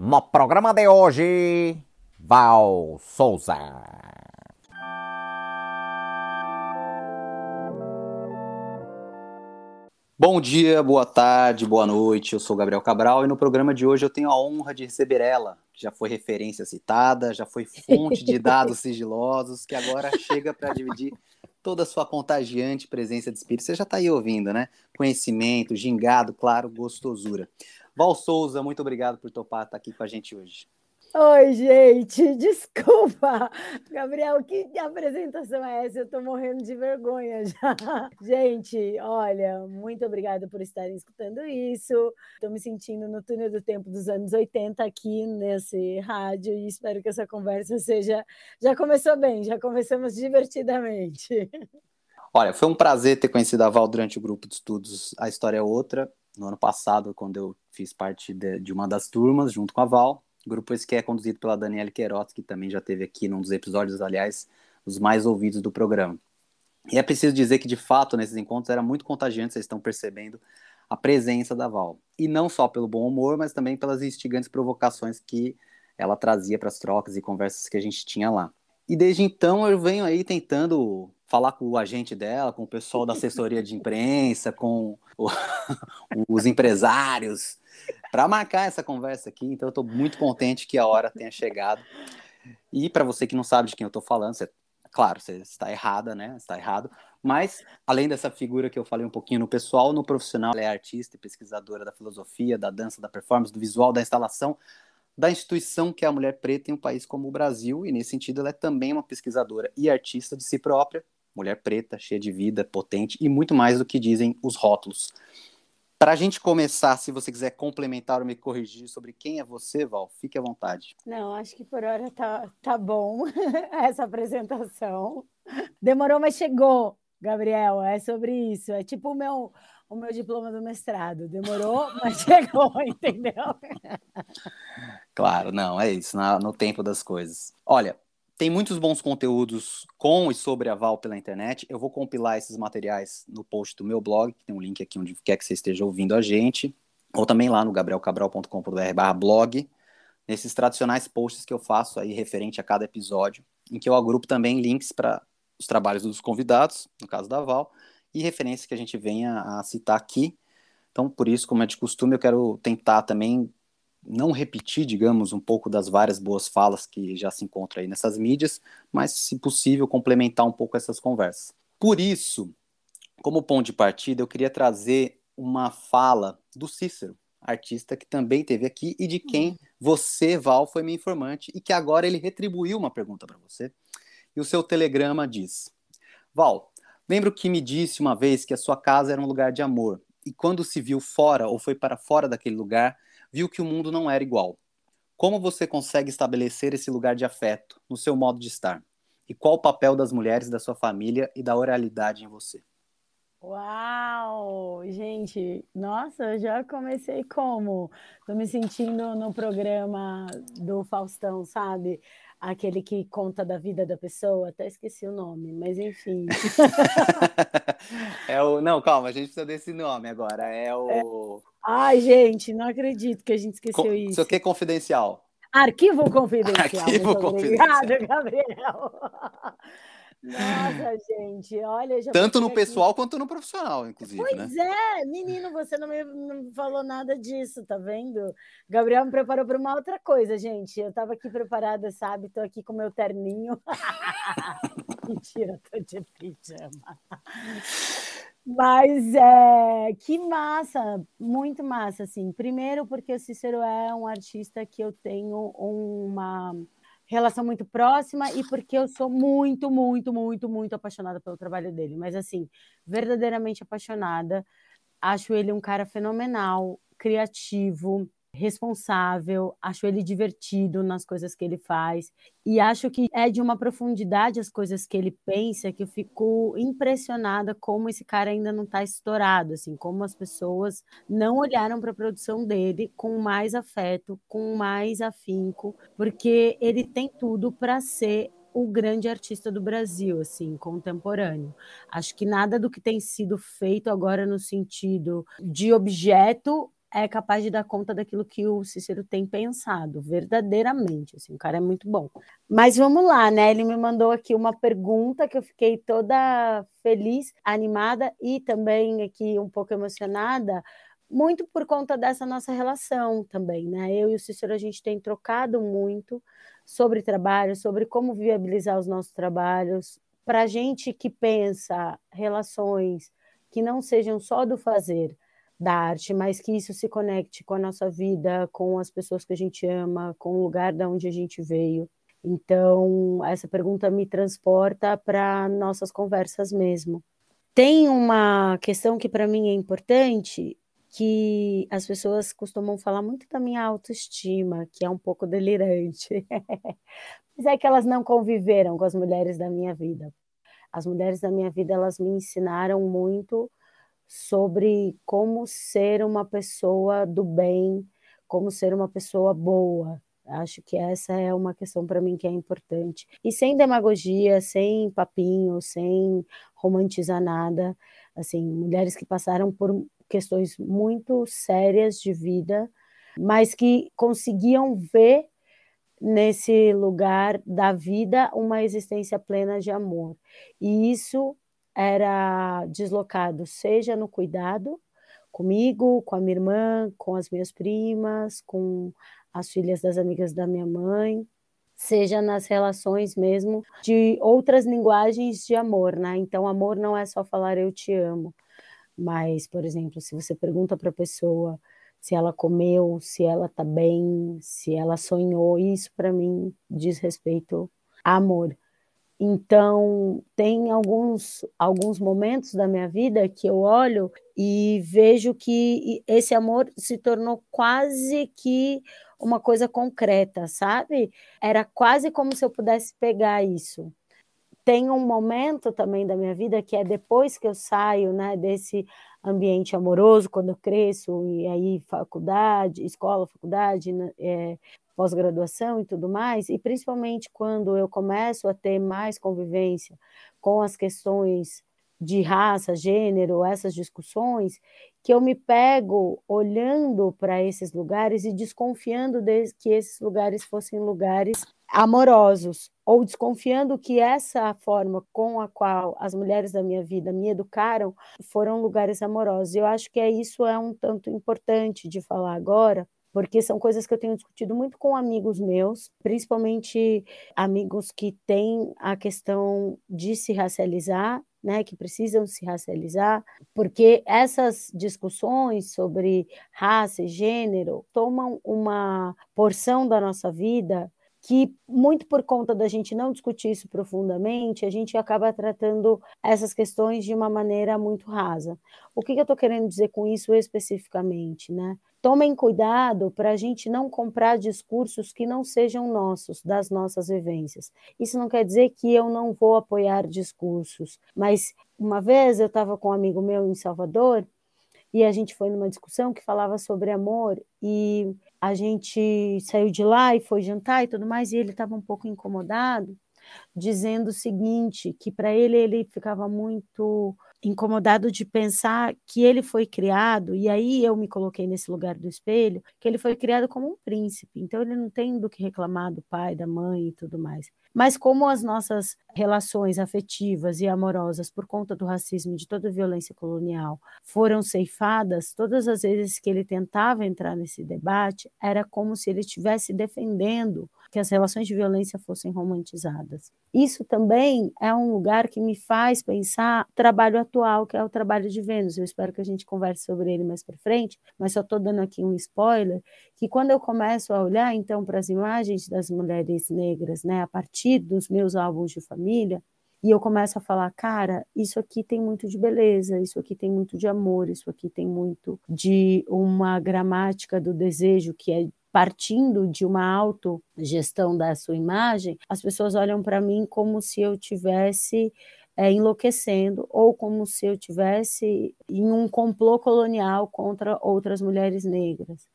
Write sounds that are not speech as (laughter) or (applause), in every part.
No programa de hoje, Val Souza. Bom dia, boa tarde, boa noite. Eu sou Gabriel Cabral e no programa de hoje eu tenho a honra de receber ela, que já foi referência citada, já foi fonte de dados (laughs) sigilosos, que agora chega para dividir toda a sua contagiante presença de espírito. Você já está aí ouvindo, né? Conhecimento, gingado, claro, gostosura. Val Souza, muito obrigado por topar estar aqui com a gente hoje. Oi, gente, (laughs) desculpa. Gabriel, que apresentação é essa? Eu tô morrendo de vergonha (laughs) já. Gente, olha, muito obrigada por estarem escutando isso. Tô me sentindo no túnel do tempo dos anos 80 aqui nesse rádio e espero que essa conversa seja. Já começou bem, já começamos divertidamente. (laughs) Olha, foi um prazer ter conhecido a Val durante o grupo de estudos A História é Outra no ano passado, quando eu fiz parte de, de, uma das turmas, junto com a Val. grupo esse que é conduzido pela Daniela Queiroz, que também já teve aqui num dos episódios, aliás, os mais ouvidos do programa. E é preciso dizer que, de fato, nesses encontros era muito contagiante, vocês estão percebendo a presença da Val. E não só pelo bom humor, mas também pelas instigantes provocações que ela trazia para as trocas e conversas que a gente tinha lá. E desde então eu venho aí tentando falar com o agente dela, com o pessoal da assessoria de imprensa, com o, (laughs) os empresários, para marcar essa conversa aqui. Então, eu estou muito contente que a hora tenha chegado. E para você que não sabe de quem eu estou falando, você, claro, você está errada, né? Está errado. Mas, além dessa figura que eu falei um pouquinho no pessoal, no profissional, ela é artista e pesquisadora da filosofia, da dança, da performance, do visual, da instalação, da instituição que é a mulher preta em um país como o Brasil. E, nesse sentido, ela é também uma pesquisadora e artista de si própria, mulher preta, cheia de vida, potente e muito mais do que dizem os rótulos. Para a gente começar, se você quiser complementar ou me corrigir sobre quem é você, Val, fique à vontade. Não, acho que por hora tá, tá bom (laughs) essa apresentação. Demorou, mas chegou, Gabriel. É sobre isso. É tipo o meu, o meu diploma do mestrado. Demorou, (laughs) mas chegou, entendeu? Claro, não, é isso, no tempo das coisas. Olha, tem muitos bons conteúdos com e sobre a Val pela internet. Eu vou compilar esses materiais no post do meu blog, que tem um link aqui onde quer que você esteja ouvindo a gente, ou também lá no gabrielcabral.com.br blog, nesses tradicionais posts que eu faço aí referente a cada episódio, em que eu agrupo também links para os trabalhos dos convidados, no caso da Val, e referências que a gente venha a citar aqui. Então, por isso, como é de costume, eu quero tentar também não repetir, digamos, um pouco das várias boas falas que já se encontram aí nessas mídias, mas, se possível, complementar um pouco essas conversas. Por isso, como ponto de partida, eu queria trazer uma fala do Cícero, artista que também teve aqui e de quem uhum. você, Val, foi meu informante e que agora ele retribuiu uma pergunta para você. E o seu telegrama diz: Val, lembro que me disse uma vez que a sua casa era um lugar de amor e quando se viu fora ou foi para fora daquele lugar, viu que o mundo não era igual. Como você consegue estabelecer esse lugar de afeto no seu modo de estar? E qual o papel das mulheres da sua família e da oralidade em você? Uau! Gente, nossa, já comecei como? Tô me sentindo no programa do Faustão, sabe? Aquele que conta da vida da pessoa, até esqueci o nome, mas enfim. (laughs) é o. Não, calma, a gente precisa desse nome agora. É o. É... Ai, gente, não acredito que a gente esqueceu isso. Isso aqui é confidencial. Arquivo confidencial. Arquivo confidencial. Obrigada, Gabriel. (laughs) Nossa, (laughs) gente, olha. Tanto no pessoal quanto no profissional, inclusive. Pois né? é, menino, você não me, não me falou nada disso, tá vendo? Gabriel me preparou para uma outra coisa, gente. Eu estava aqui preparada, sabe? Tô aqui com meu terninho. (laughs) Mentira, tô de pijama. Mas é, que massa, muito massa, assim. Primeiro porque o Cícero é um artista que eu tenho uma relação muito próxima e porque eu sou muito, muito, muito, muito apaixonada pelo trabalho dele. Mas assim, verdadeiramente apaixonada. Acho ele um cara fenomenal, criativo, responsável, acho ele divertido nas coisas que ele faz e acho que é de uma profundidade as coisas que ele pensa que eu fico impressionada como esse cara ainda não está estourado, assim, como as pessoas não olharam para a produção dele com mais afeto, com mais afinco, porque ele tem tudo para ser o grande artista do Brasil, assim, contemporâneo. Acho que nada do que tem sido feito agora no sentido de objeto é capaz de dar conta daquilo que o Cícero tem pensado, verdadeiramente. Assim, o cara é muito bom. Mas vamos lá, né? Ele me mandou aqui uma pergunta que eu fiquei toda feliz, animada e também aqui um pouco emocionada, muito por conta dessa nossa relação também, né? Eu e o Cícero a gente tem trocado muito sobre trabalho, sobre como viabilizar os nossos trabalhos. Para gente que pensa relações que não sejam só do fazer, da arte, mas que isso se conecte com a nossa vida, com as pessoas que a gente ama, com o lugar da onde a gente veio. Então, essa pergunta me transporta para nossas conversas mesmo. Tem uma questão que para mim é importante, que as pessoas costumam falar muito da minha autoestima, que é um pouco delirante. (laughs) Mas é que elas não conviveram com as mulheres da minha vida. As mulheres da minha vida, elas me ensinaram muito sobre como ser uma pessoa do bem, como ser uma pessoa boa. Acho que essa é uma questão para mim que é importante. E sem demagogia, sem papinho, sem romantizar nada. Assim, mulheres que passaram por questões muito sérias de vida, mas que conseguiam ver nesse lugar da vida uma existência plena de amor. E isso era deslocado, seja no cuidado comigo, com a minha irmã, com as minhas primas, com as filhas das amigas da minha mãe, seja nas relações mesmo de outras linguagens de amor, né? Então, amor não é só falar eu te amo, mas, por exemplo, se você pergunta para a pessoa se ela comeu, se ela está bem, se ela sonhou, isso para mim diz respeito a amor. Então, tem alguns, alguns momentos da minha vida que eu olho e vejo que esse amor se tornou quase que uma coisa concreta, sabe? Era quase como se eu pudesse pegar isso. Tem um momento também da minha vida que é depois que eu saio, né, desse ambiente amoroso, quando eu cresço, e aí faculdade, escola, faculdade, né, é, pós-graduação e tudo mais, e principalmente quando eu começo a ter mais convivência com as questões de raça, gênero, essas discussões, que eu me pego olhando para esses lugares e desconfiando de que esses lugares fossem lugares amorosos, ou desconfiando que essa forma com a qual as mulheres da minha vida me educaram foram lugares amorosos. Eu acho que é isso é um tanto importante de falar agora, porque são coisas que eu tenho discutido muito com amigos meus, principalmente amigos que têm a questão de se racializar, né, que precisam se racializar, porque essas discussões sobre raça e gênero tomam uma porção da nossa vida que, muito por conta da gente não discutir isso profundamente, a gente acaba tratando essas questões de uma maneira muito rasa. O que, que eu estou querendo dizer com isso especificamente? Né? Tomem cuidado para a gente não comprar discursos que não sejam nossos, das nossas vivências. Isso não quer dizer que eu não vou apoiar discursos, mas uma vez eu estava com um amigo meu em Salvador e a gente foi numa discussão que falava sobre amor e a gente saiu de lá e foi jantar e tudo mais, e ele estava um pouco incomodado, dizendo o seguinte, que para ele ele ficava muito incomodado de pensar que ele foi criado, e aí eu me coloquei nesse lugar do espelho, que ele foi criado como um príncipe, então ele não tem do que reclamar do pai, da mãe e tudo mais. Mas como as nossas relações afetivas e amorosas, por conta do racismo e de toda a violência colonial, foram ceifadas, todas as vezes que ele tentava entrar nesse debate, era como se ele estivesse defendendo que as relações de violência fossem romantizadas. Isso também é um lugar que me faz pensar o trabalho atual, que é o trabalho de Vênus. Eu espero que a gente converse sobre ele mais para frente, mas só estou dando aqui um spoiler, que quando eu começo a olhar então para as imagens das mulheres negras, né, a partir dos meus álbuns de família, e eu começo a falar, cara, isso aqui tem muito de beleza, isso aqui tem muito de amor, isso aqui tem muito de uma gramática do desejo que é partindo de uma autogestão da sua imagem, as pessoas olham para mim como se eu tivesse é, enlouquecendo ou como se eu tivesse em um complô colonial contra outras mulheres negras.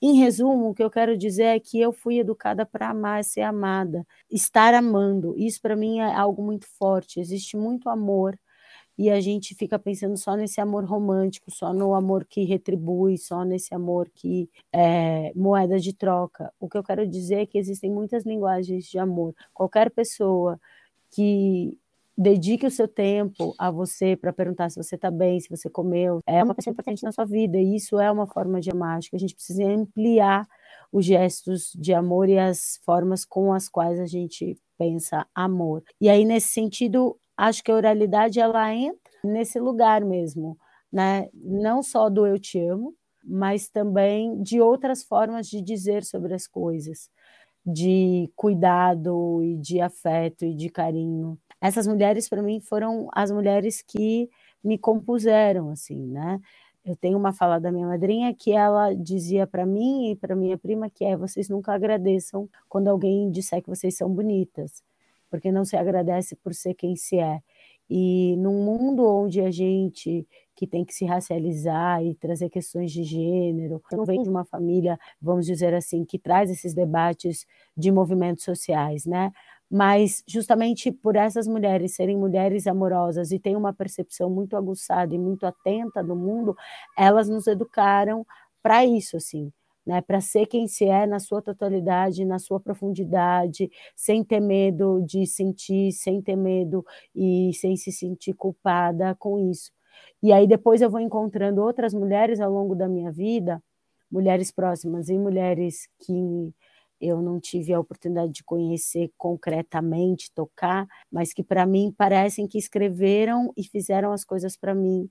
Em resumo, o que eu quero dizer é que eu fui educada para amar, ser amada, estar amando. Isso para mim é algo muito forte. Existe muito amor e a gente fica pensando só nesse amor romântico, só no amor que retribui, só nesse amor que é moeda de troca. O que eu quero dizer é que existem muitas linguagens de amor. Qualquer pessoa que dedique o seu tempo a você para perguntar se você está bem, se você comeu, é uma pessoa importante na sua vida, e isso é uma forma de amar. Acho que a gente precisa ampliar os gestos de amor e as formas com as quais a gente pensa amor. E aí, nesse sentido, acho que a oralidade ela entra nesse lugar mesmo, né? Não só do eu te amo, mas também de outras formas de dizer sobre as coisas, de cuidado e de afeto e de carinho. Essas mulheres para mim foram as mulheres que me compuseram assim, né? Eu tenho uma fala da minha madrinha que ela dizia para mim e para minha prima que é vocês nunca agradeçam quando alguém disser que vocês são bonitas porque não se agradece por ser quem se é. E num mundo onde a gente que tem que se racializar e trazer questões de gênero, não vem de uma família, vamos dizer assim, que traz esses debates de movimentos sociais, né? Mas justamente por essas mulheres serem mulheres amorosas e têm uma percepção muito aguçada e muito atenta do mundo, elas nos educaram para isso, assim, né, para ser quem se é na sua totalidade, na sua profundidade, sem ter medo de sentir, sem ter medo e sem se sentir culpada com isso. E aí depois eu vou encontrando outras mulheres ao longo da minha vida, mulheres próximas e mulheres que eu não tive a oportunidade de conhecer concretamente, tocar, mas que para mim parecem que escreveram e fizeram as coisas para mim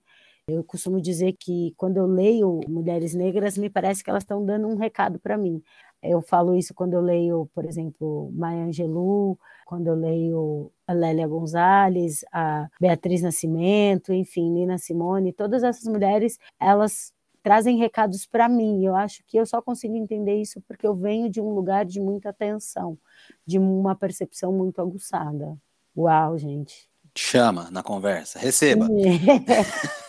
eu costumo dizer que quando eu leio Mulheres Negras, me parece que elas estão dando um recado para mim. Eu falo isso quando eu leio, por exemplo, Maya Angelou, quando eu leio a Lélia Gonzalez, a Beatriz Nascimento, enfim, Nina Simone, todas essas mulheres, elas trazem recados para mim. Eu acho que eu só consigo entender isso porque eu venho de um lugar de muita atenção, de uma percepção muito aguçada. Uau, gente. Chama na conversa, receba. (laughs)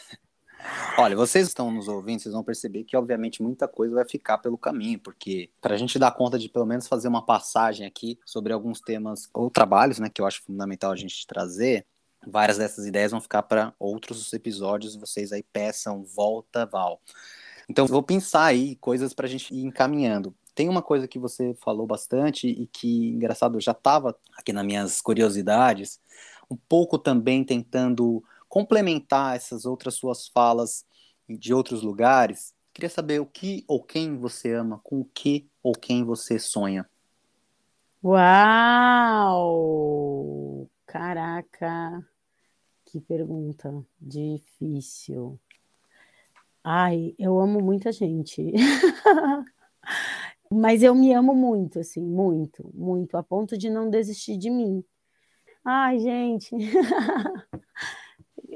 Olha, vocês estão nos ouvindo, vocês vão perceber que, obviamente, muita coisa vai ficar pelo caminho, porque para a gente dar conta de pelo menos fazer uma passagem aqui sobre alguns temas ou trabalhos, né, que eu acho fundamental a gente trazer, várias dessas ideias vão ficar para outros episódios, vocês aí peçam, volta, Val. Então, vou pensar aí coisas para a gente ir encaminhando. Tem uma coisa que você falou bastante e que, engraçado, já estava aqui nas minhas curiosidades, um pouco também tentando complementar essas outras suas falas de outros lugares, queria saber o que ou quem você ama, com o que ou quem você sonha. Uau! Caraca, que pergunta difícil. Ai, eu amo muita gente. (laughs) Mas eu me amo muito, assim, muito, muito, a ponto de não desistir de mim. Ai, gente. (laughs)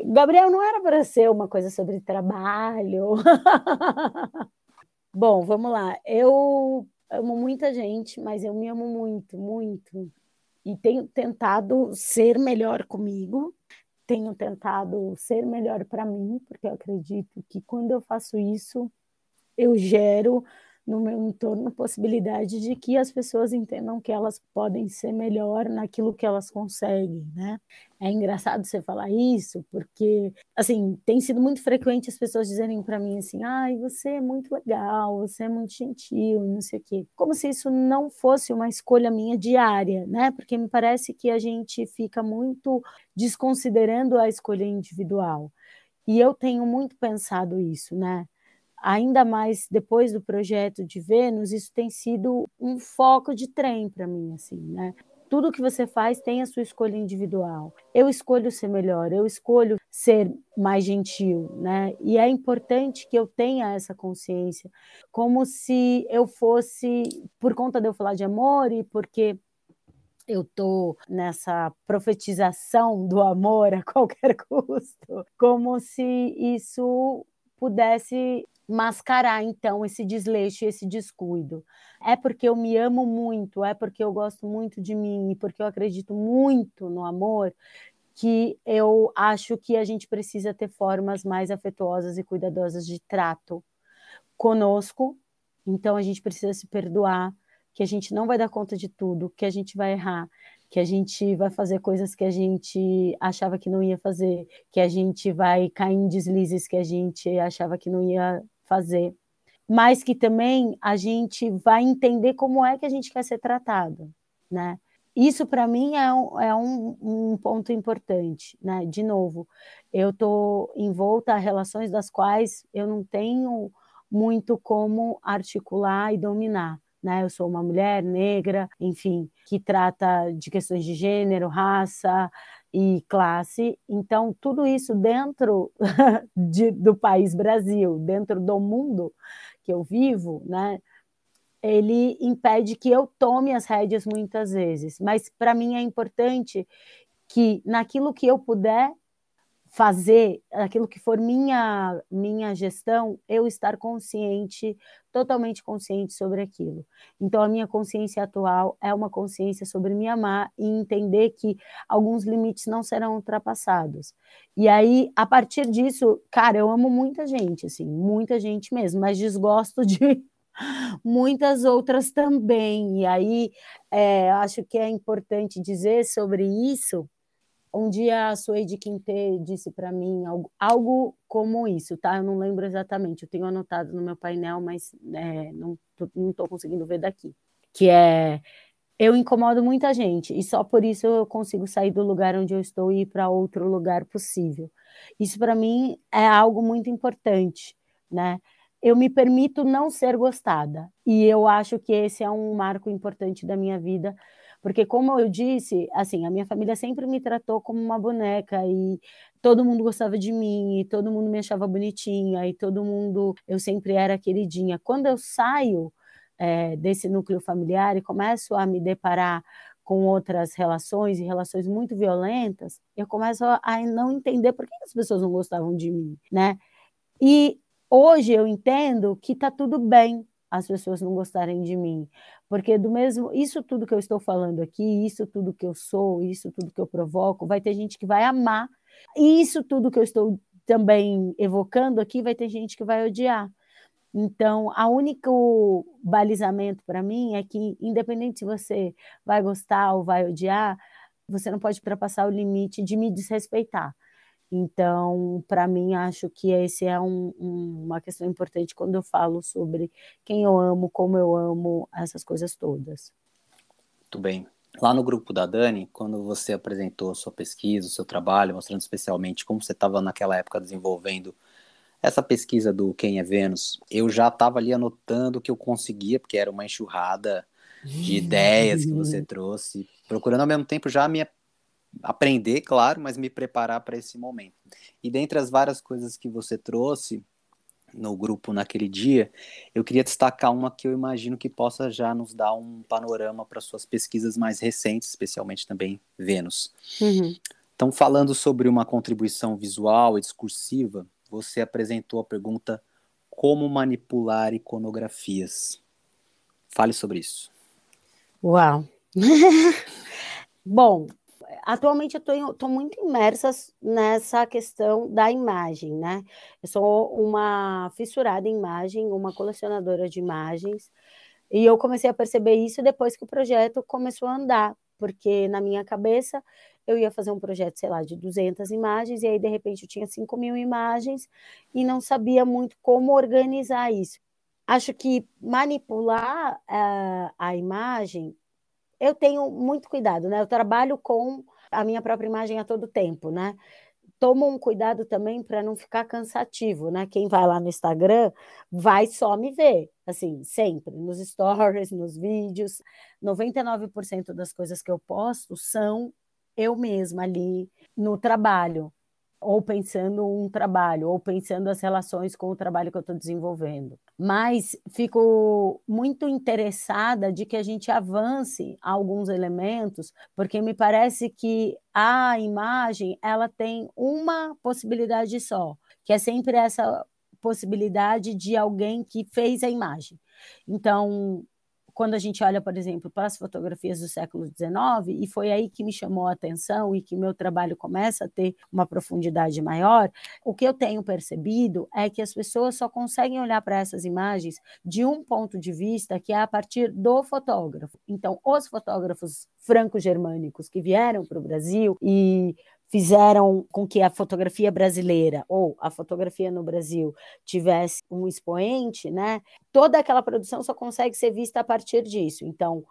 Gabriel não era para ser uma coisa sobre trabalho. (laughs) Bom, vamos lá. Eu amo muita gente, mas eu me amo muito, muito. E tenho tentado ser melhor comigo, tenho tentado ser melhor para mim, porque eu acredito que quando eu faço isso, eu gero no meu entorno possibilidade de que as pessoas entendam que elas podem ser melhor naquilo que elas conseguem, né? É engraçado você falar isso, porque assim, tem sido muito frequente as pessoas dizerem para mim assim: "Ai, você é muito legal, você é muito gentil", não sei o quê. Como se isso não fosse uma escolha minha diária, né? Porque me parece que a gente fica muito desconsiderando a escolha individual. E eu tenho muito pensado isso, né? Ainda mais depois do projeto de Vênus, isso tem sido um foco de trem para mim, assim, né? Tudo que você faz tem a sua escolha individual. Eu escolho ser melhor, eu escolho ser mais gentil, né? E é importante que eu tenha essa consciência, como se eu fosse, por conta de eu falar de amor e porque eu tô nessa profetização do amor a (laughs) qualquer custo, como se isso pudesse mascarar então esse desleixo, esse descuido. É porque eu me amo muito, é porque eu gosto muito de mim, porque eu acredito muito no amor, que eu acho que a gente precisa ter formas mais afetuosas e cuidadosas de trato conosco. Então a gente precisa se perdoar que a gente não vai dar conta de tudo, que a gente vai errar, que a gente vai fazer coisas que a gente achava que não ia fazer, que a gente vai cair em deslizes que a gente achava que não ia fazer, mas que também a gente vai entender como é que a gente quer ser tratado, né? Isso para mim é, um, é um, um, ponto importante, né? De novo, eu estou envolta a relações das quais eu não tenho muito como articular e dominar né? Eu sou uma mulher negra, enfim, que trata de questões de gênero, raça e classe. Então, tudo isso dentro (laughs) de, do país Brasil, dentro do mundo que eu vivo, né? Ele impede que eu tome as rédeas muitas vezes, mas para mim é importante que naquilo que eu puder fazer aquilo que for minha minha gestão, eu estar consciente, totalmente consciente sobre aquilo. Então a minha consciência atual é uma consciência sobre me amar e entender que alguns limites não serão ultrapassados. E aí a partir disso, cara, eu amo muita gente, assim, muita gente mesmo, mas desgosto de (laughs) muitas outras também. E aí é, acho que é importante dizer sobre isso um dia a Suede Quinte disse para mim algo, algo, como isso, tá? Eu não lembro exatamente, eu tenho anotado no meu painel, mas é, não estou conseguindo ver daqui. Que é eu incomodo muita gente e só por isso eu consigo sair do lugar onde eu estou e ir para outro lugar possível. Isso para mim é algo muito importante, né? Eu me permito não ser gostada e eu acho que esse é um marco importante da minha vida porque, como eu disse, assim, a minha família sempre me tratou como uma boneca e todo mundo gostava de mim, e todo mundo me achava bonitinha, e todo mundo, eu sempre era queridinha. Quando eu saio é, desse núcleo familiar e começo a me deparar com outras relações e relações muito violentas, eu começo a não entender por que as pessoas não gostavam de mim, né? E hoje eu entendo que tá tudo bem as pessoas não gostarem de mim, porque do mesmo, isso tudo que eu estou falando aqui, isso tudo que eu sou, isso tudo que eu provoco, vai ter gente que vai amar. E isso tudo que eu estou também evocando aqui, vai ter gente que vai odiar. Então, a único balizamento para mim é que, independente se você vai gostar ou vai odiar, você não pode ultrapassar o limite de me desrespeitar. Então, para mim, acho que esse é um, um, uma questão importante quando eu falo sobre quem eu amo, como eu amo, essas coisas todas. Muito bem. Lá no grupo da Dani, quando você apresentou a sua pesquisa, o seu trabalho, mostrando especialmente como você estava naquela época desenvolvendo essa pesquisa do Quem é Vênus, eu já estava ali anotando o que eu conseguia, porque era uma enxurrada de ideias que você (laughs) trouxe, procurando ao mesmo tempo já a minha aprender, claro, mas me preparar para esse momento. E dentre as várias coisas que você trouxe no grupo naquele dia, eu queria destacar uma que eu imagino que possa já nos dar um panorama para suas pesquisas mais recentes, especialmente também Vênus. Uhum. Então, falando sobre uma contribuição visual e discursiva, você apresentou a pergunta como manipular iconografias. Fale sobre isso. Uau! (laughs) Bom, atualmente eu estou muito imersa nessa questão da imagem, né? Eu sou uma fissurada em imagem, uma colecionadora de imagens, e eu comecei a perceber isso depois que o projeto começou a andar, porque na minha cabeça eu ia fazer um projeto, sei lá, de 200 imagens, e aí de repente eu tinha 5 mil imagens e não sabia muito como organizar isso. Acho que manipular uh, a imagem eu tenho muito cuidado, né? Eu trabalho com a minha própria imagem a todo tempo, né? Tomo um cuidado também para não ficar cansativo, né? Quem vai lá no Instagram vai só me ver, assim, sempre, nos stories, (laughs) nos vídeos. 99% das coisas que eu posto são eu mesma ali no trabalho, ou pensando um trabalho, ou pensando as relações com o trabalho que eu estou desenvolvendo. Mas fico muito interessada de que a gente avance alguns elementos, porque me parece que a imagem ela tem uma possibilidade só, que é sempre essa possibilidade de alguém que fez a imagem. Então, quando a gente olha, por exemplo, para as fotografias do século XIX, e foi aí que me chamou a atenção e que meu trabalho começa a ter uma profundidade maior, o que eu tenho percebido é que as pessoas só conseguem olhar para essas imagens de um ponto de vista que é a partir do fotógrafo. Então, os fotógrafos franco-germânicos que vieram para o Brasil e fizeram com que a fotografia brasileira ou a fotografia no Brasil tivesse um expoente, né? Toda aquela produção só consegue ser vista a partir disso. Então,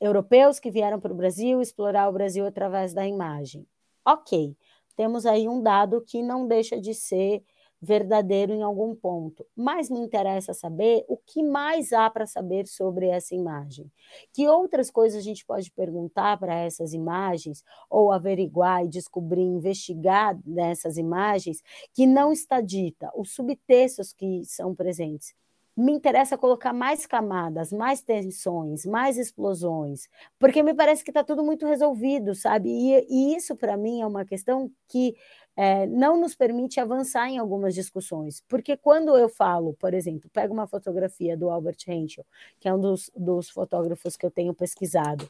europeus que vieram para o Brasil explorar o Brasil através da imagem. Ok, temos aí um dado que não deixa de ser verdadeiro em algum ponto, mas me interessa saber o que mais há para saber sobre essa imagem. Que outras coisas a gente pode perguntar para essas imagens, ou averiguar e descobrir, investigar nessas imagens, que não está dita, os subtextos que são presentes me interessa colocar mais camadas, mais tensões, mais explosões, porque me parece que está tudo muito resolvido, sabe? E, e isso, para mim, é uma questão que é, não nos permite avançar em algumas discussões. Porque quando eu falo, por exemplo, pego uma fotografia do Albert Henschel, que é um dos, dos fotógrafos que eu tenho pesquisado,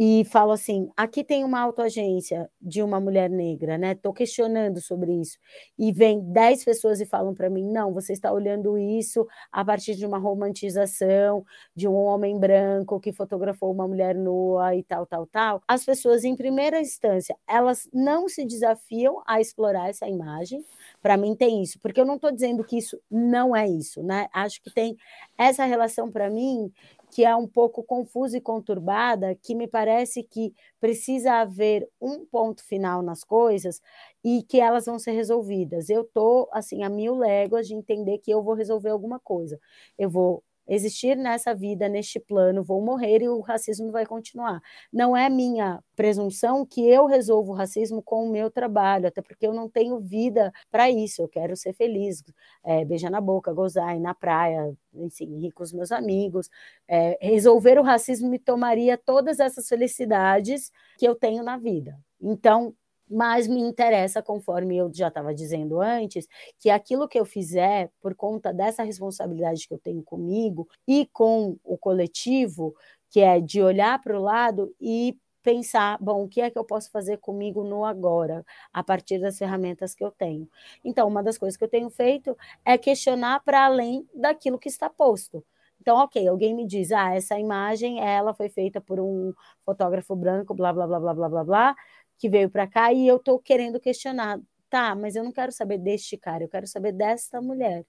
e falo assim: aqui tem uma autoagência de uma mulher negra, né? Estou questionando sobre isso. E vem dez pessoas e falam para mim: não, você está olhando isso a partir de uma romantização de um homem branco que fotografou uma mulher nua e tal, tal, tal. As pessoas, em primeira instância, elas não se desafiam a explorar essa imagem. Para mim, tem isso, porque eu não estou dizendo que isso não é isso, né? Acho que tem essa relação para mim que é um pouco confusa e conturbada, que me parece que precisa haver um ponto final nas coisas e que elas vão ser resolvidas. Eu estou, assim, a mil léguas de entender que eu vou resolver alguma coisa. Eu vou existir nessa vida, neste plano, vou morrer e o racismo vai continuar. Não é minha presunção que eu resolvo o racismo com o meu trabalho, até porque eu não tenho vida para isso. Eu quero ser feliz, é, beijar na boca, gozar, ir na praia, enfim, rir com os meus amigos. É, resolver o racismo me tomaria todas essas felicidades que eu tenho na vida. Então, mas me interessa, conforme eu já estava dizendo antes, que aquilo que eu fizer, por conta dessa responsabilidade que eu tenho comigo e com o coletivo, que é de olhar para o lado e pensar, bom, o que é que eu posso fazer comigo no agora, a partir das ferramentas que eu tenho. Então, uma das coisas que eu tenho feito é questionar para além daquilo que está posto. Então, ok, alguém me diz, ah, essa imagem, ela foi feita por um fotógrafo branco, blá, blá, blá, blá, blá, blá, blá, que veio para cá e eu estou querendo questionar. Tá, mas eu não quero saber deste cara, eu quero saber desta mulher.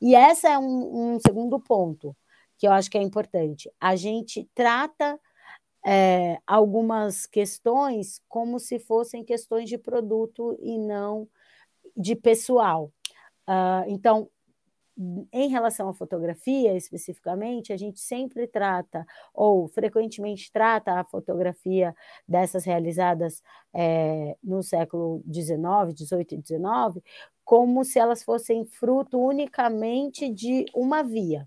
E esse é um, um segundo ponto que eu acho que é importante. A gente trata é, algumas questões como se fossem questões de produto e não de pessoal. Uh, então, em relação à fotografia especificamente, a gente sempre trata, ou frequentemente trata a fotografia dessas realizadas é, no século XIX, XVIII e XIX, como se elas fossem fruto unicamente de uma via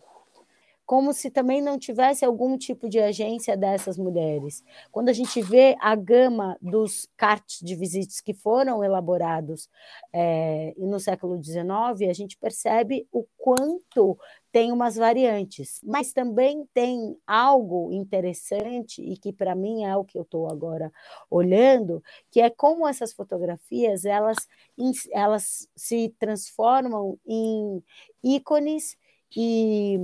como se também não tivesse algum tipo de agência dessas mulheres. Quando a gente vê a gama dos cartes de visitas que foram elaborados é, no século XIX, a gente percebe o quanto tem umas variantes, mas também tem algo interessante e que para mim é o que eu estou agora olhando, que é como essas fotografias elas, elas se transformam em ícones e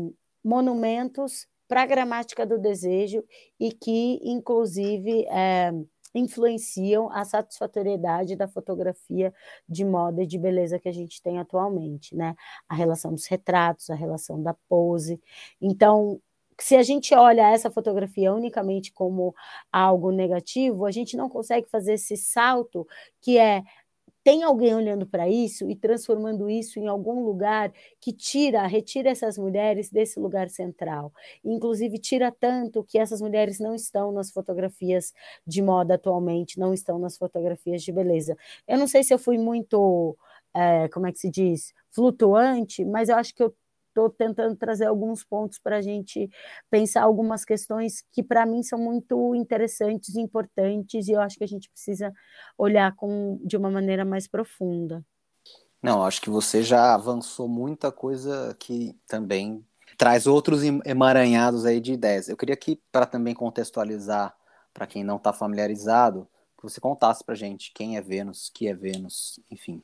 monumentos para a gramática do desejo e que, inclusive, é, influenciam a satisfatoriedade da fotografia de moda e de beleza que a gente tem atualmente, né? A relação dos retratos, a relação da pose. Então, se a gente olha essa fotografia unicamente como algo negativo, a gente não consegue fazer esse salto que é tem alguém olhando para isso e transformando isso em algum lugar que tira, retira essas mulheres desse lugar central. Inclusive, tira tanto que essas mulheres não estão nas fotografias de moda atualmente, não estão nas fotografias de beleza. Eu não sei se eu fui muito, é, como é que se diz, flutuante, mas eu acho que eu estou tentando trazer alguns pontos para a gente pensar algumas questões que, para mim, são muito interessantes e importantes, e eu acho que a gente precisa olhar com, de uma maneira mais profunda. Não, acho que você já avançou muita coisa que também traz outros emaranhados aí de ideias. Eu queria que, para também contextualizar, para quem não está familiarizado, que você contasse para gente quem é Vênus, que é Vênus, enfim,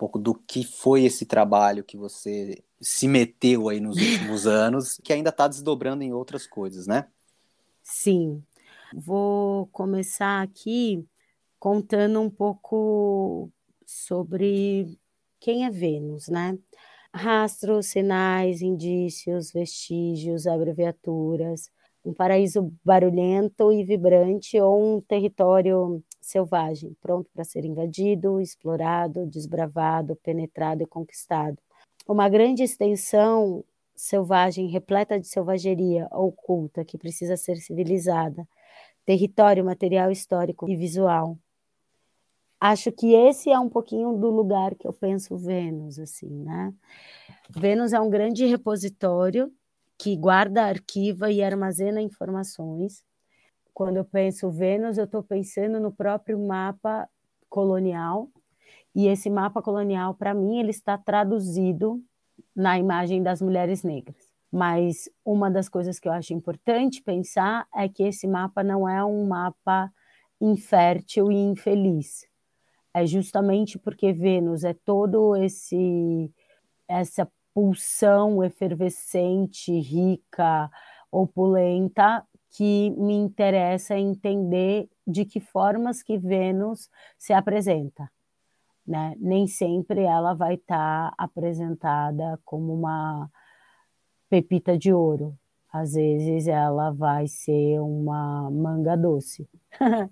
pouco do que foi esse trabalho que você se meteu aí nos últimos (laughs) anos, que ainda está desdobrando em outras coisas, né? Sim. Vou começar aqui contando um pouco sobre quem é Vênus, né? Rastros, sinais, indícios, vestígios, abreviaturas, um paraíso barulhento e vibrante ou um território selvagem, pronto para ser invadido, explorado, desbravado, penetrado e conquistado. Uma grande extensão selvagem, repleta de selvageria oculta, que precisa ser civilizada. Território material, histórico e visual. Acho que esse é um pouquinho do lugar que eu penso Vênus, assim, né? Vênus é um grande repositório que guarda, arquiva e armazena informações. Quando eu penso Vênus, eu estou pensando no próprio mapa colonial, e esse mapa colonial, para mim, ele está traduzido na imagem das mulheres negras. Mas uma das coisas que eu acho importante pensar é que esse mapa não é um mapa infértil e infeliz. É justamente porque Vênus é todo esse essa pulsão efervescente, rica, opulenta, que me interessa entender de que formas que Vênus se apresenta. Né? Nem sempre ela vai estar tá apresentada como uma pepita de ouro. Às vezes ela vai ser uma manga doce. (laughs)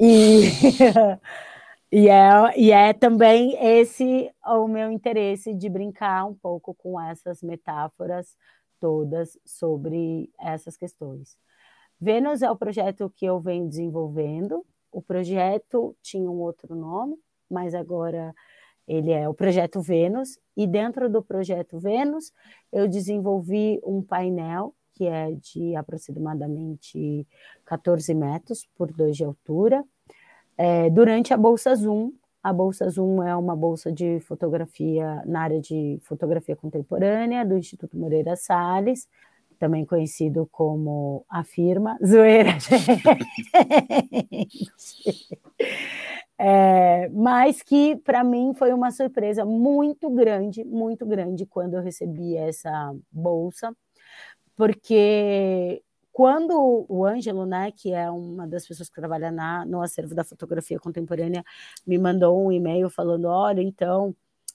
e (laughs) E é, e é também esse o meu interesse de brincar um pouco com essas metáforas todas sobre essas questões. Vênus é o projeto que eu venho desenvolvendo. O projeto tinha um outro nome, mas agora ele é o projeto Vênus. E dentro do projeto Vênus, eu desenvolvi um painel que é de aproximadamente 14 metros por 2 de altura é, durante a Bolsa Zoom. A Bolsa Zoom é uma bolsa de fotografia na área de fotografia contemporânea do Instituto Moreira Salles, também conhecido como a firma (laughs) Zoeira, gente. É, mas que para mim foi uma surpresa muito grande, muito grande quando eu recebi essa bolsa, porque quando o Ângelo, né, que é uma das pessoas que trabalha na, no acervo da fotografia contemporânea, me mandou um e-mail falando: olha, então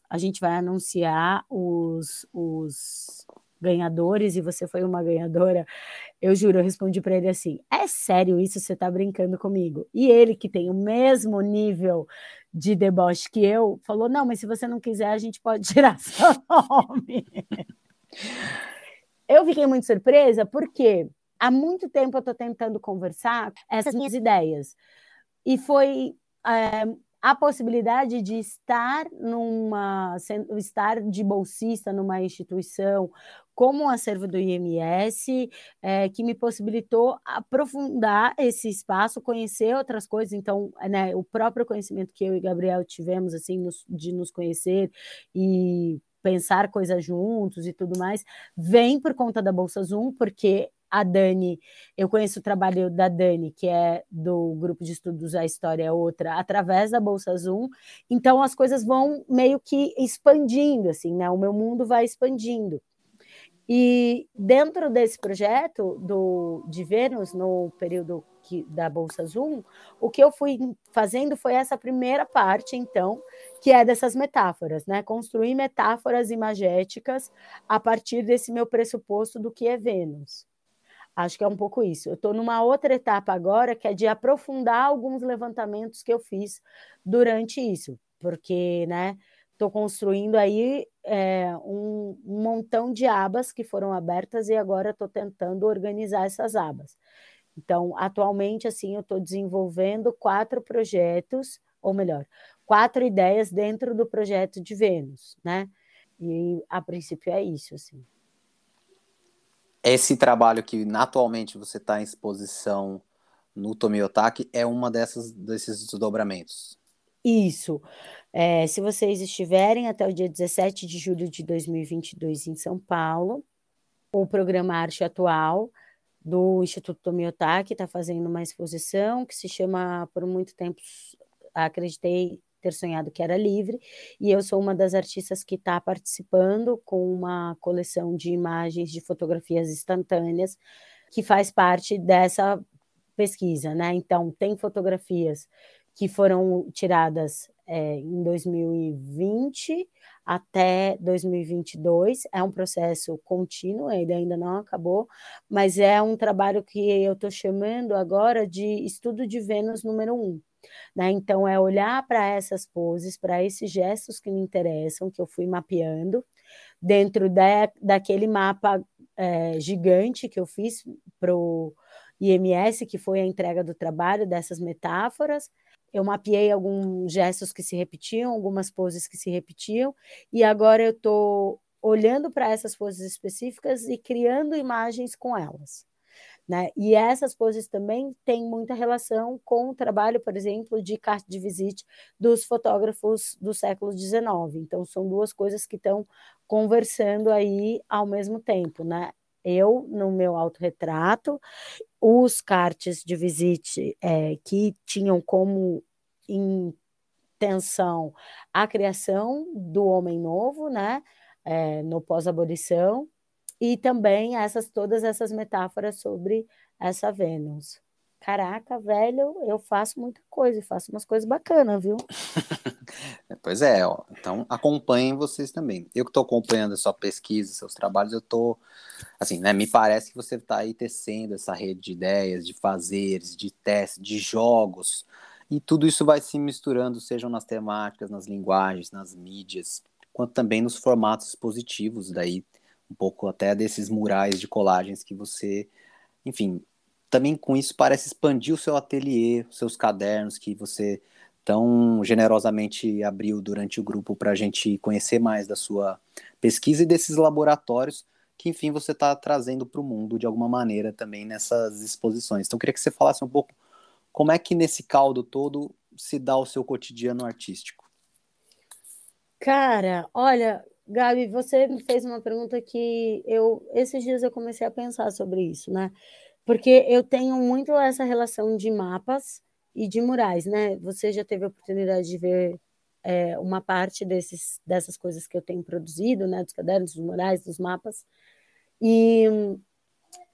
a gente vai anunciar os, os ganhadores e você foi uma ganhadora. Eu juro, eu respondi para ele assim: é sério isso? Você está brincando comigo? E ele, que tem o mesmo nível de deboche que eu, falou: não, mas se você não quiser, a gente pode (laughs) tirar seu nome. (laughs) eu fiquei muito surpresa, porque há muito tempo eu estou tentando conversar essas minhas ideias. E foi é, a possibilidade de estar numa estar de bolsista numa instituição como o acervo do IMS, é, que me possibilitou aprofundar esse espaço, conhecer outras coisas. Então, né, o próprio conhecimento que eu e Gabriel tivemos, assim, nos, de nos conhecer e pensar coisas juntos e tudo mais, vem por conta da Bolsa Zoom, porque a Dani, eu conheço o trabalho da Dani, que é do grupo de estudos A História é Outra, através da Bolsa Zoom. Então as coisas vão meio que expandindo, assim, né? O meu mundo vai expandindo. E dentro desse projeto do, de Vênus, no período que, da Bolsa Zoom, o que eu fui fazendo foi essa primeira parte, então, que é dessas metáforas, né? Construir metáforas imagéticas a partir desse meu pressuposto do que é Vênus. Acho que é um pouco isso. Eu estou numa outra etapa agora, que é de aprofundar alguns levantamentos que eu fiz durante isso, porque, né, estou construindo aí é, um, um, montão de abas que foram abertas e agora estou tentando organizar essas abas. Então, atualmente, assim, eu estou desenvolvendo quatro projetos, ou melhor, quatro ideias dentro do projeto de Vênus, né? E a princípio é isso, assim esse trabalho que atualmente você está em exposição no Tomiotaki é uma dessas desses desdobramentos. Isso. É, se vocês estiverem até o dia 17 de julho de 2022 em São Paulo, o programa Arte Atual do Instituto Tomiotaki está fazendo uma exposição que se chama, por muito tempo, acreditei ter sonhado que era livre, e eu sou uma das artistas que está participando com uma coleção de imagens de fotografias instantâneas que faz parte dessa pesquisa, né? Então, tem fotografias que foram tiradas é, em 2020 até 2022. É um processo contínuo, ele ainda não acabou, mas é um trabalho que eu estou chamando agora de estudo de Vênus número um. Né? Então, é olhar para essas poses, para esses gestos que me interessam, que eu fui mapeando, dentro da, daquele mapa é, gigante que eu fiz para o IMS, que foi a entrega do trabalho dessas metáforas. Eu mapeei alguns gestos que se repetiam, algumas poses que se repetiam, e agora eu estou olhando para essas poses específicas e criando imagens com elas. Né? E essas poses também têm muita relação com o trabalho, por exemplo, de carta de visite dos fotógrafos do século XIX. Então, são duas coisas que estão conversando aí ao mesmo tempo. Né? Eu, no meu autorretrato, os cartes de visite é, que tinham como intenção a criação do homem novo, né? É, no pós-abolição, e também essas todas essas metáforas sobre essa Vênus. Caraca, velho, eu faço muita coisa, faço umas coisas bacanas, viu? (laughs) pois é, ó. então acompanhem vocês também. Eu que estou acompanhando a sua pesquisa, seus trabalhos, eu estou, assim, né, me parece que você está aí tecendo essa rede de ideias, de fazeres, de testes, de jogos, e tudo isso vai se misturando, sejam nas temáticas, nas linguagens, nas mídias, quanto também nos formatos positivos daí um pouco até desses murais de colagens que você, enfim, também com isso parece expandir o seu ateliê, seus cadernos que você tão generosamente abriu durante o grupo para a gente conhecer mais da sua pesquisa e desses laboratórios que, enfim, você está trazendo para o mundo de alguma maneira também nessas exposições. Então, eu queria que você falasse um pouco como é que nesse caldo todo se dá o seu cotidiano artístico. Cara, olha, Gabi, você me fez uma pergunta que eu esses dias eu comecei a pensar sobre isso, né? Porque eu tenho muito essa relação de mapas e de murais, né? Você já teve a oportunidade de ver é, uma parte desses, dessas coisas que eu tenho produzido, né? Dos cadernos, dos murais, dos mapas. E,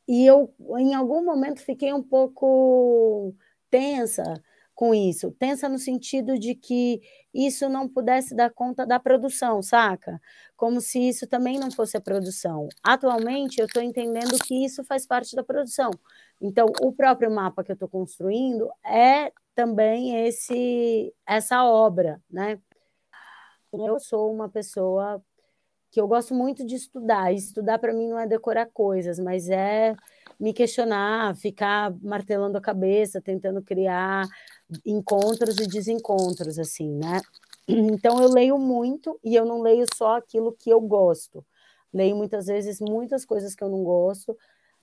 e eu, em algum momento, fiquei um pouco tensa com isso. Tensa no sentido de que isso não pudesse dar conta da produção, saca? Como se isso também não fosse a produção. Atualmente, eu estou entendendo que isso faz parte da produção. Então, o próprio mapa que eu estou construindo é também esse essa obra, né? Eu sou uma pessoa que eu gosto muito de estudar. E estudar para mim não é decorar coisas, mas é me questionar, ficar martelando a cabeça, tentando criar encontros e desencontros, assim, né? Então eu leio muito e eu não leio só aquilo que eu gosto. Leio muitas vezes muitas coisas que eu não gosto,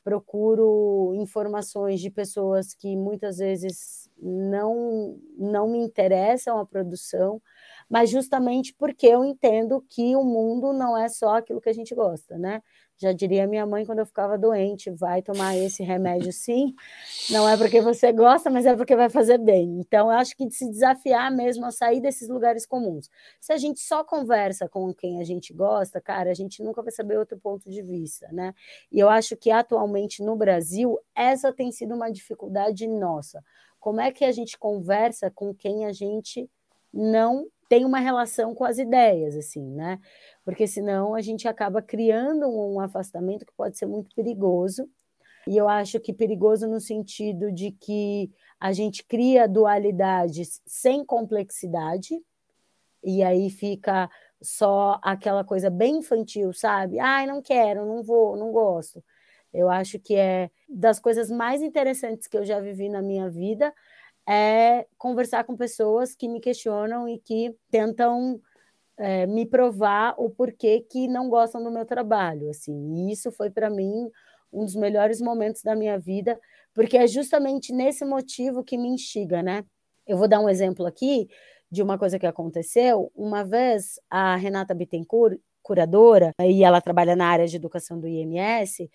procuro informações de pessoas que muitas vezes não não me interessam a produção, mas justamente porque eu entendo que o mundo não é só aquilo que a gente gosta, né? Já diria minha mãe quando eu ficava doente, vai tomar esse remédio sim. Não é porque você gosta, mas é porque vai fazer bem. Então, eu acho que de se desafiar mesmo a sair desses lugares comuns. Se a gente só conversa com quem a gente gosta, cara, a gente nunca vai saber outro ponto de vista, né? E eu acho que atualmente no Brasil, essa tem sido uma dificuldade nossa. Como é que a gente conversa com quem a gente não tem uma relação com as ideias, assim, né? Porque senão a gente acaba criando um afastamento que pode ser muito perigoso. E eu acho que perigoso no sentido de que a gente cria dualidades sem complexidade, e aí fica só aquela coisa bem infantil, sabe? Ai, não quero, não vou, não gosto. Eu acho que é das coisas mais interessantes que eu já vivi na minha vida é conversar com pessoas que me questionam e que tentam é, me provar o porquê que não gostam do meu trabalho, assim. E isso foi para mim um dos melhores momentos da minha vida, porque é justamente nesse motivo que me instiga, né? Eu vou dar um exemplo aqui de uma coisa que aconteceu. Uma vez, a Renata Bittencourt, curadora, e ela trabalha na área de educação do IMS,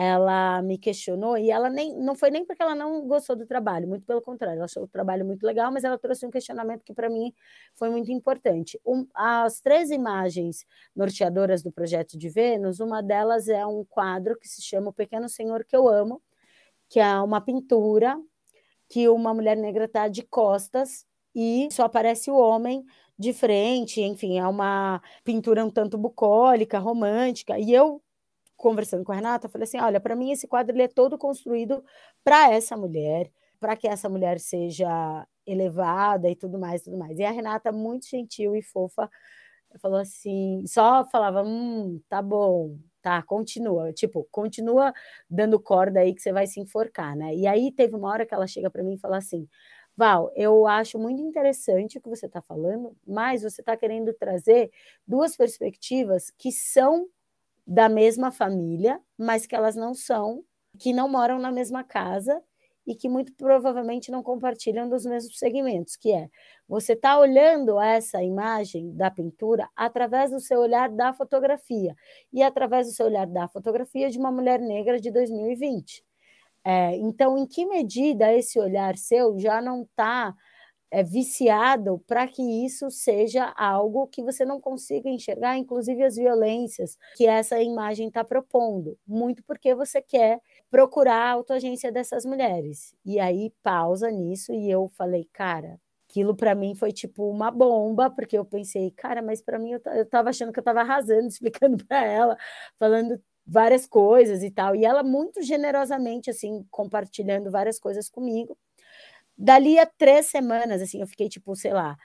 ela me questionou e ela nem não foi nem porque ela não gostou do trabalho, muito pelo contrário, ela achou o trabalho muito legal, mas ela trouxe um questionamento que para mim foi muito importante. Um, as três imagens norteadoras do projeto de Vênus, uma delas é um quadro que se chama O Pequeno Senhor que eu amo, que é uma pintura que uma mulher negra está de costas e só aparece o homem de frente, enfim, é uma pintura um tanto bucólica, romântica, e eu conversando com a Renata, falei assim: olha, para mim esse quadro é todo construído para essa mulher, para que essa mulher seja elevada e tudo mais, tudo mais. E a Renata, muito gentil e fofa, falou assim, só falava, hum, tá bom, tá, continua, tipo, continua dando corda aí que você vai se enforcar, né? E aí teve uma hora que ela chega para mim e fala assim, Val, eu acho muito interessante o que você está falando, mas você está querendo trazer duas perspectivas que são da mesma família, mas que elas não são, que não moram na mesma casa e que muito provavelmente não compartilham dos mesmos segmentos, que é você está olhando essa imagem da pintura através do seu olhar da fotografia e através do seu olhar da fotografia de uma mulher negra de 2020. É, então, em que medida esse olhar seu já não está é, viciado para que isso seja algo que você não consiga enxergar, inclusive as violências que essa imagem está propondo, muito porque você quer procurar a autoagência dessas mulheres. E aí pausa nisso e eu falei, cara, aquilo para mim foi tipo uma bomba, porque eu pensei, cara, mas para mim eu, eu tava achando que eu estava arrasando, (laughs) explicando para ela, falando várias coisas e tal, e ela muito generosamente assim compartilhando várias coisas comigo. Dali a três semanas, assim, eu fiquei tipo, sei lá,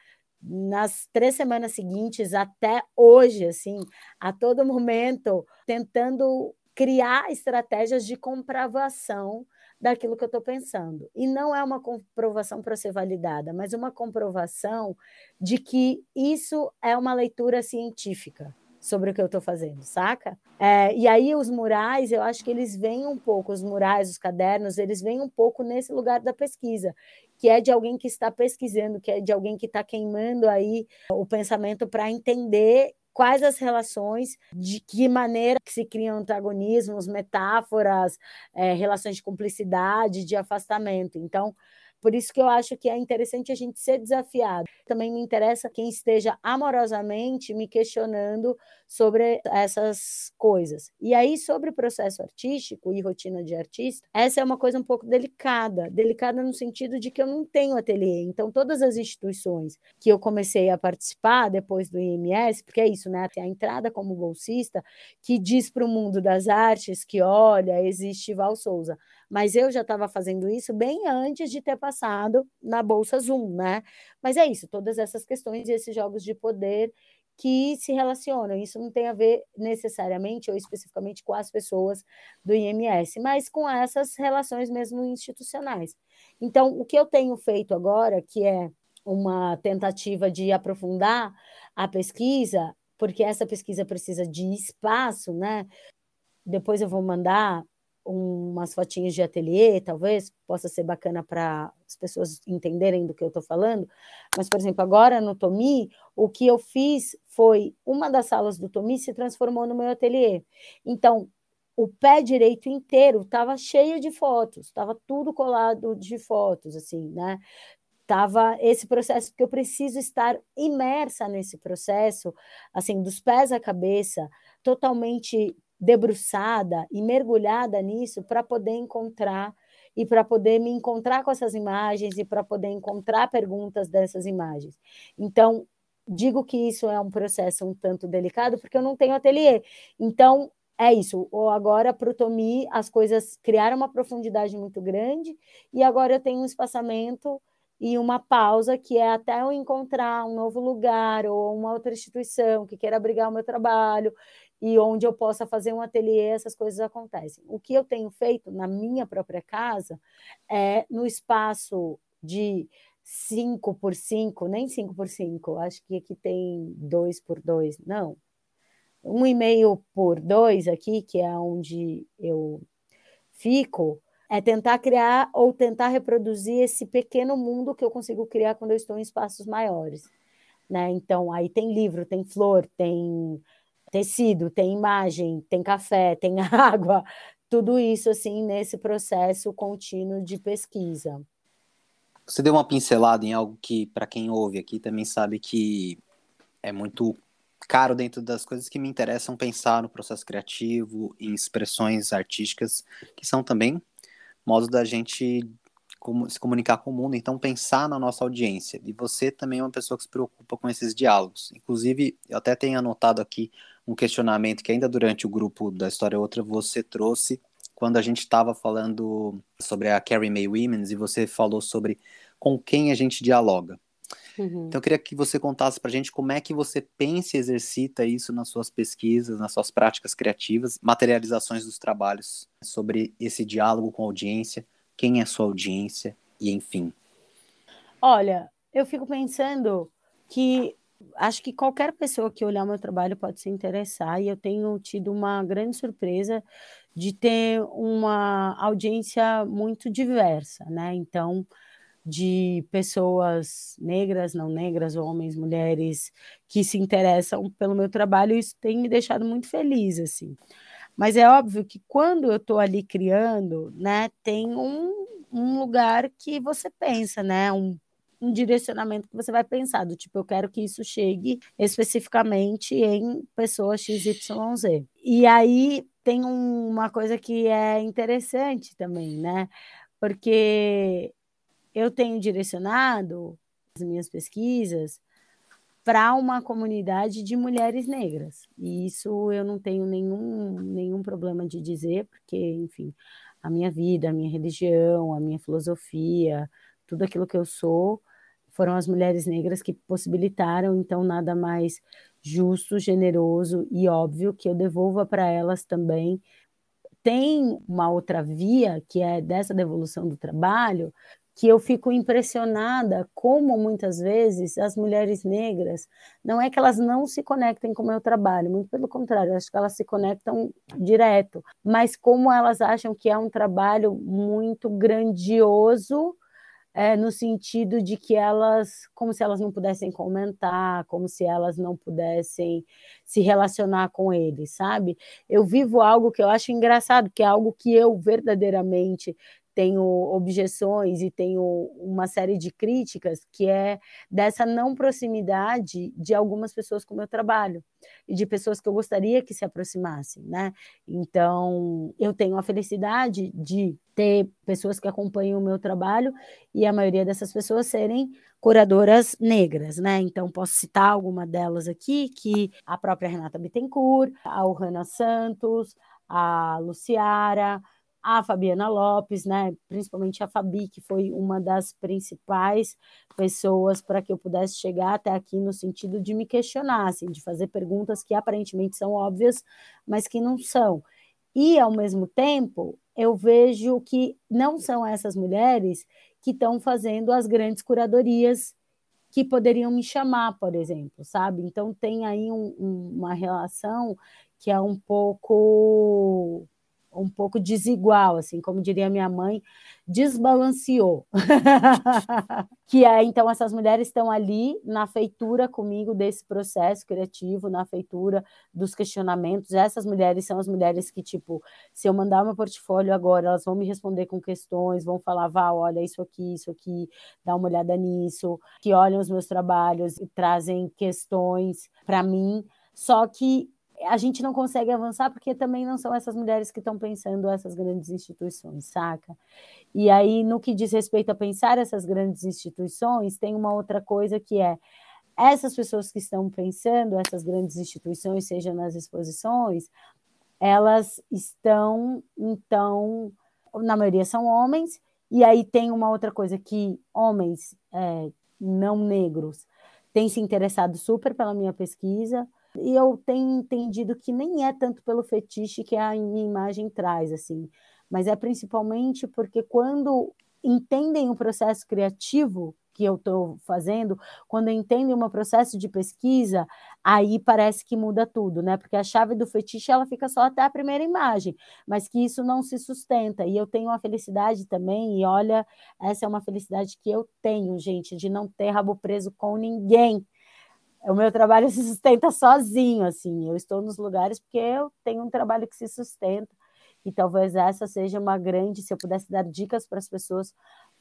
nas três semanas seguintes até hoje, assim, a todo momento, tentando criar estratégias de comprovação daquilo que eu estou pensando. E não é uma comprovação para ser validada, mas uma comprovação de que isso é uma leitura científica sobre o que eu estou fazendo, saca? É, e aí os murais, eu acho que eles vêm um pouco, os murais, os cadernos, eles vêm um pouco nesse lugar da pesquisa, que é de alguém que está pesquisando, que é de alguém que está queimando aí o pensamento para entender quais as relações, de que maneira que se criam antagonismos, metáforas, é, relações de cumplicidade, de afastamento. Então, por isso que eu acho que é interessante a gente ser desafiado. Também me interessa quem esteja amorosamente me questionando sobre essas coisas. E aí, sobre processo artístico e rotina de artista, essa é uma coisa um pouco delicada. Delicada no sentido de que eu não tenho ateliê. Então, todas as instituições que eu comecei a participar depois do IMS, porque é isso, né? Tem a entrada como bolsista, que diz para o mundo das artes que, olha, existe Val Souza mas eu já estava fazendo isso bem antes de ter passado na Bolsa Zoom, né? Mas é isso, todas essas questões e esses jogos de poder que se relacionam. Isso não tem a ver necessariamente ou especificamente com as pessoas do IMS, mas com essas relações mesmo institucionais. Então, o que eu tenho feito agora, que é uma tentativa de aprofundar a pesquisa, porque essa pesquisa precisa de espaço, né? Depois eu vou mandar umas fotinhas de ateliê, talvez possa ser bacana para as pessoas entenderem do que eu estou falando. Mas, por exemplo, agora no Tomi, o que eu fiz foi uma das salas do Tomi se transformou no meu ateliê. Então, o pé direito inteiro estava cheio de fotos, estava tudo colado de fotos, assim, né? Tava esse processo, porque eu preciso estar imersa nesse processo, assim, dos pés à cabeça, totalmente debruçada e mergulhada nisso para poder encontrar e para poder me encontrar com essas imagens e para poder encontrar perguntas dessas imagens. Então, digo que isso é um processo um tanto delicado porque eu não tenho ateliê. Então, é isso. Ou agora, para o Tomi, as coisas criaram uma profundidade muito grande e agora eu tenho um espaçamento e uma pausa que é até eu encontrar um novo lugar ou uma outra instituição que queira abrigar o meu trabalho e onde eu possa fazer um ateliê, essas coisas acontecem. O que eu tenho feito na minha própria casa é no espaço de 5 por 5, nem 5 por 5, acho que aqui tem 2 por 2, não. Um e meio por dois aqui, que é onde eu fico, é tentar criar ou tentar reproduzir esse pequeno mundo que eu consigo criar quando eu estou em espaços maiores. Né? Então, aí tem livro, tem flor, tem tecido, tem imagem, tem café, (laughs) tem água, tudo isso assim nesse processo contínuo de pesquisa. Você deu uma pincelada em algo que, para quem ouve aqui, também sabe que é muito caro dentro das coisas que me interessam pensar no processo criativo, em expressões artísticas, que são também modos da gente se comunicar com o mundo, então pensar na nossa audiência. E você também é uma pessoa que se preocupa com esses diálogos. Inclusive, eu até tenho anotado aqui um questionamento que ainda durante o grupo da História Outra você trouxe quando a gente estava falando sobre a Carrie Mae Women's e você falou sobre com quem a gente dialoga. Uhum. Então eu queria que você contasse para a gente como é que você pensa e exercita isso nas suas pesquisas, nas suas práticas criativas, materializações dos trabalhos sobre esse diálogo com a audiência, quem é sua audiência e enfim. Olha, eu fico pensando que acho que qualquer pessoa que olhar meu trabalho pode se interessar e eu tenho tido uma grande surpresa de ter uma audiência muito diversa, né? Então, de pessoas negras, não negras, homens, mulheres que se interessam pelo meu trabalho, isso tem me deixado muito feliz, assim. Mas é óbvio que quando eu estou ali criando, né, tem um, um lugar que você pensa, né, um, um direcionamento que você vai pensar, do tipo, eu quero que isso chegue especificamente em pessoas XYZ. E aí tem uma coisa que é interessante também, né, porque eu tenho direcionado as minhas pesquisas para uma comunidade de mulheres negras. E isso eu não tenho nenhum, nenhum problema de dizer, porque, enfim, a minha vida, a minha religião, a minha filosofia, tudo aquilo que eu sou, foram as mulheres negras que possibilitaram, então, nada mais justo, generoso e óbvio que eu devolva para elas também. Tem uma outra via, que é dessa devolução do trabalho, que eu fico impressionada como muitas vezes as mulheres negras, não é que elas não se conectem com o meu trabalho, muito pelo contrário, acho que elas se conectam direto, mas como elas acham que é um trabalho muito grandioso, é, no sentido de que elas, como se elas não pudessem comentar, como se elas não pudessem se relacionar com ele, sabe? Eu vivo algo que eu acho engraçado, que é algo que eu verdadeiramente tenho objeções e tenho uma série de críticas que é dessa não proximidade de algumas pessoas com o meu trabalho e de pessoas que eu gostaria que se aproximassem, né? Então, eu tenho a felicidade de ter pessoas que acompanham o meu trabalho e a maioria dessas pessoas serem curadoras negras, né? Então, posso citar alguma delas aqui, que a própria Renata Bittencourt, a Ohana Santos, a Luciara, a Fabiana Lopes, né? Principalmente a Fabi, que foi uma das principais pessoas para que eu pudesse chegar até aqui no sentido de me questionar, assim, de fazer perguntas que aparentemente são óbvias, mas que não são. E ao mesmo tempo, eu vejo que não são essas mulheres que estão fazendo as grandes curadorias que poderiam me chamar, por exemplo, sabe? Então tem aí um, um, uma relação que é um pouco um pouco desigual, assim, como diria minha mãe, desbalanceou. (laughs) que é, então, essas mulheres estão ali na feitura comigo desse processo criativo, na feitura dos questionamentos. Essas mulheres são as mulheres que, tipo, se eu mandar meu portfólio agora, elas vão me responder com questões, vão falar, vá, olha, isso aqui, isso aqui, dá uma olhada nisso, que olham os meus trabalhos e trazem questões para mim. Só que a gente não consegue avançar porque também não são essas mulheres que estão pensando essas grandes instituições, saca? E aí, no que diz respeito a pensar essas grandes instituições, tem uma outra coisa que é essas pessoas que estão pensando essas grandes instituições, seja nas exposições, elas estão, então, na maioria são homens, e aí tem uma outra coisa que homens é, não negros têm se interessado super pela minha pesquisa, e eu tenho entendido que nem é tanto pelo fetiche que a imagem traz, assim, mas é principalmente porque quando entendem o processo criativo que eu estou fazendo, quando entendem o meu processo de pesquisa, aí parece que muda tudo, né? Porque a chave do fetiche ela fica só até a primeira imagem, mas que isso não se sustenta. E eu tenho uma felicidade também, e olha, essa é uma felicidade que eu tenho, gente, de não ter rabo preso com ninguém. O meu trabalho (laughs) se sustenta sozinho, assim. Eu estou nos lugares porque eu tenho um trabalho que se sustenta. E talvez essa seja uma grande, se eu pudesse dar dicas para as pessoas,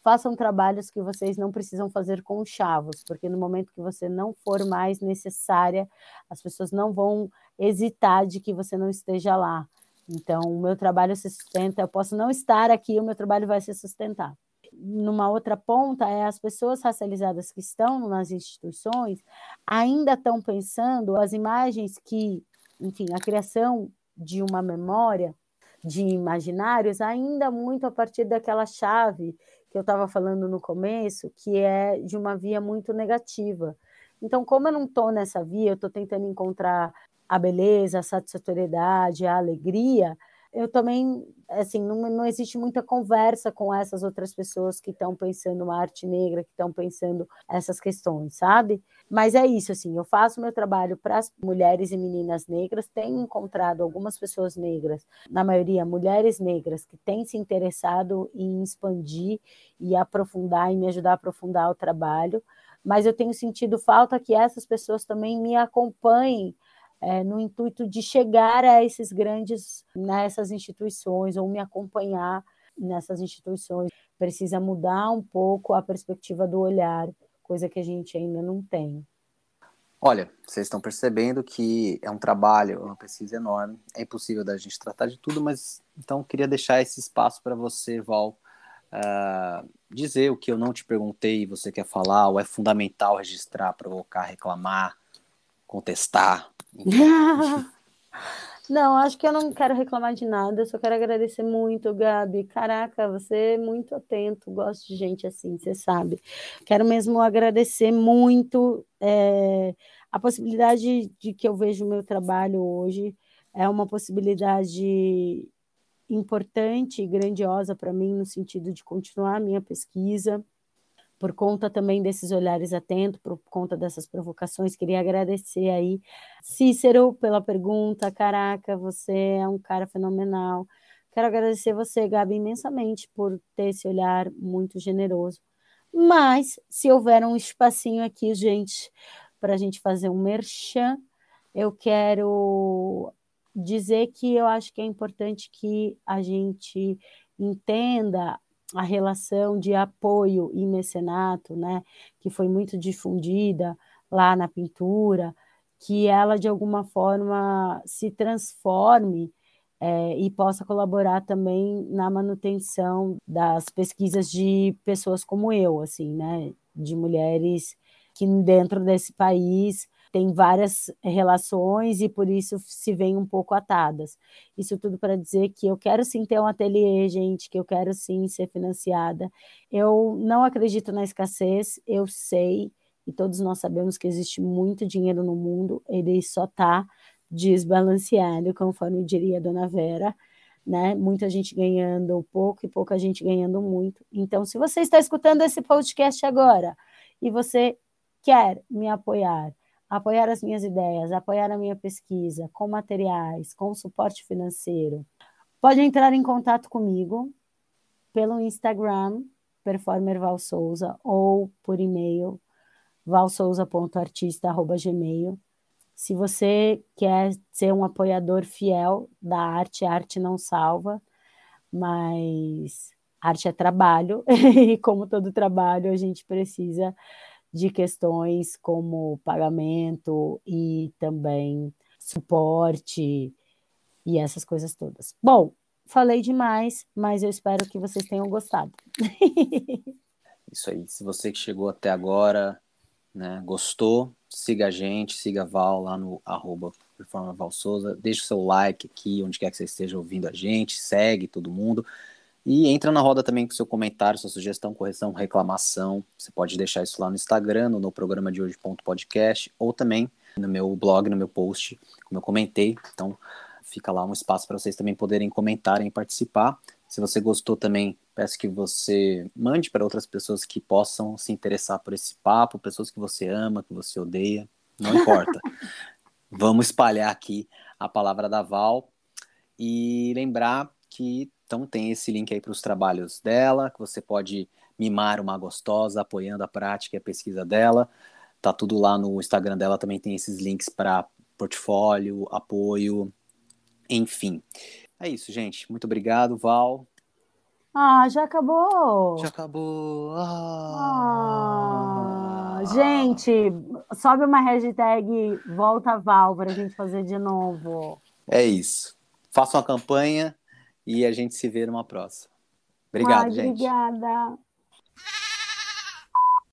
façam trabalhos que vocês não precisam fazer com chavos, porque no momento que você não for mais necessária, as pessoas não vão hesitar de que você não esteja lá. Então, o meu trabalho se sustenta, eu posso não estar aqui, o meu trabalho vai se sustentar. Numa outra ponta, é as pessoas racializadas que estão nas instituições ainda estão pensando as imagens que, enfim, a criação de uma memória de imaginários ainda muito a partir daquela chave que eu estava falando no começo, que é de uma via muito negativa. Então, como eu não estou nessa via, eu estou tentando encontrar a beleza, a satisfatoriedade, a alegria, eu também, assim, não, não existe muita conversa com essas outras pessoas que estão pensando arte negra, que estão pensando essas questões, sabe? Mas é isso, assim, eu faço meu trabalho para as mulheres e meninas negras, tenho encontrado algumas pessoas negras, na maioria mulheres negras, que têm se interessado em expandir e aprofundar e me ajudar a aprofundar o trabalho, mas eu tenho sentido falta que essas pessoas também me acompanhem é, no intuito de chegar a esses grandes, nessas instituições, ou me acompanhar nessas instituições. Precisa mudar um pouco a perspectiva do olhar, coisa que a gente ainda não tem. Olha, vocês estão percebendo que é um trabalho, uma pesquisa enorme. É impossível da gente tratar de tudo, mas então queria deixar esse espaço para você, Val, uh, dizer o que eu não te perguntei e você quer falar, ou é fundamental registrar, provocar, reclamar, contestar. (laughs) Não, acho que eu não quero reclamar de nada, só quero agradecer muito, Gabi. Caraca, você é muito atento, gosto de gente assim, você sabe. Quero mesmo agradecer muito é, a possibilidade de que eu vejo o meu trabalho hoje. É uma possibilidade importante e grandiosa para mim, no sentido de continuar a minha pesquisa por conta também desses olhares atentos, por conta dessas provocações. Queria agradecer aí, Cícero, pela pergunta. Caraca, você é um cara fenomenal. Quero agradecer você, Gabi, imensamente por ter esse olhar muito generoso. Mas, se houver um espacinho aqui, gente, para a gente fazer um merchan, eu quero dizer que eu acho que é importante que a gente entenda a relação de apoio e mecenato, né, que foi muito difundida lá na pintura, que ela de alguma forma se transforme é, e possa colaborar também na manutenção das pesquisas de pessoas como eu, assim, né, de mulheres que dentro desse país tem várias relações e por isso se veem um pouco atadas. Isso tudo para dizer que eu quero sim ter um ateliê, gente, que eu quero sim ser financiada. Eu não acredito na escassez, eu sei, e todos nós sabemos que existe muito dinheiro no mundo, ele só está desbalanceado, conforme diria a dona Vera. Né? Muita gente ganhando pouco e pouca gente ganhando muito. Então, se você está escutando esse podcast agora e você quer me apoiar, apoiar as minhas ideias, apoiar a minha pesquisa com materiais, com suporte financeiro, pode entrar em contato comigo pelo Instagram, Performer Val Souza, ou por e-mail, valsouza.artista.gmail. Se você quer ser um apoiador fiel da arte, a arte não salva, mas arte é trabalho, (laughs) e como todo trabalho, a gente precisa de questões como pagamento e também suporte e essas coisas todas. Bom, falei demais, mas eu espero que vocês tenham gostado. (laughs) Isso aí. Se você que chegou até agora, né, gostou, siga a gente, siga a Val lá no arroba Performa Val Souza, deixa o seu like aqui, onde quer que você esteja ouvindo a gente, segue todo mundo. E entra na roda também com seu comentário, sua sugestão, correção, reclamação. Você pode deixar isso lá no Instagram, no, no programa de hoje.podcast, ou também no meu blog, no meu post, como eu comentei. Então, fica lá um espaço para vocês também poderem comentar e participar. Se você gostou também, peço que você mande para outras pessoas que possam se interessar por esse papo, pessoas que você ama, que você odeia, não importa. (laughs) Vamos espalhar aqui a palavra da Val e lembrar que então tem esse link aí para os trabalhos dela, que você pode mimar uma gostosa apoiando a prática e a pesquisa dela. Tá tudo lá no Instagram dela, também tem esses links para portfólio, apoio, enfim. É isso, gente. Muito obrigado, Val. Ah, já acabou. Já acabou. Ah. Ah, gente, sobe uma hashtag Volta Val para a gente fazer de novo. É isso. Faça uma campanha e a gente se vê numa próxima. Obrigado, Ai, gente. Obrigada.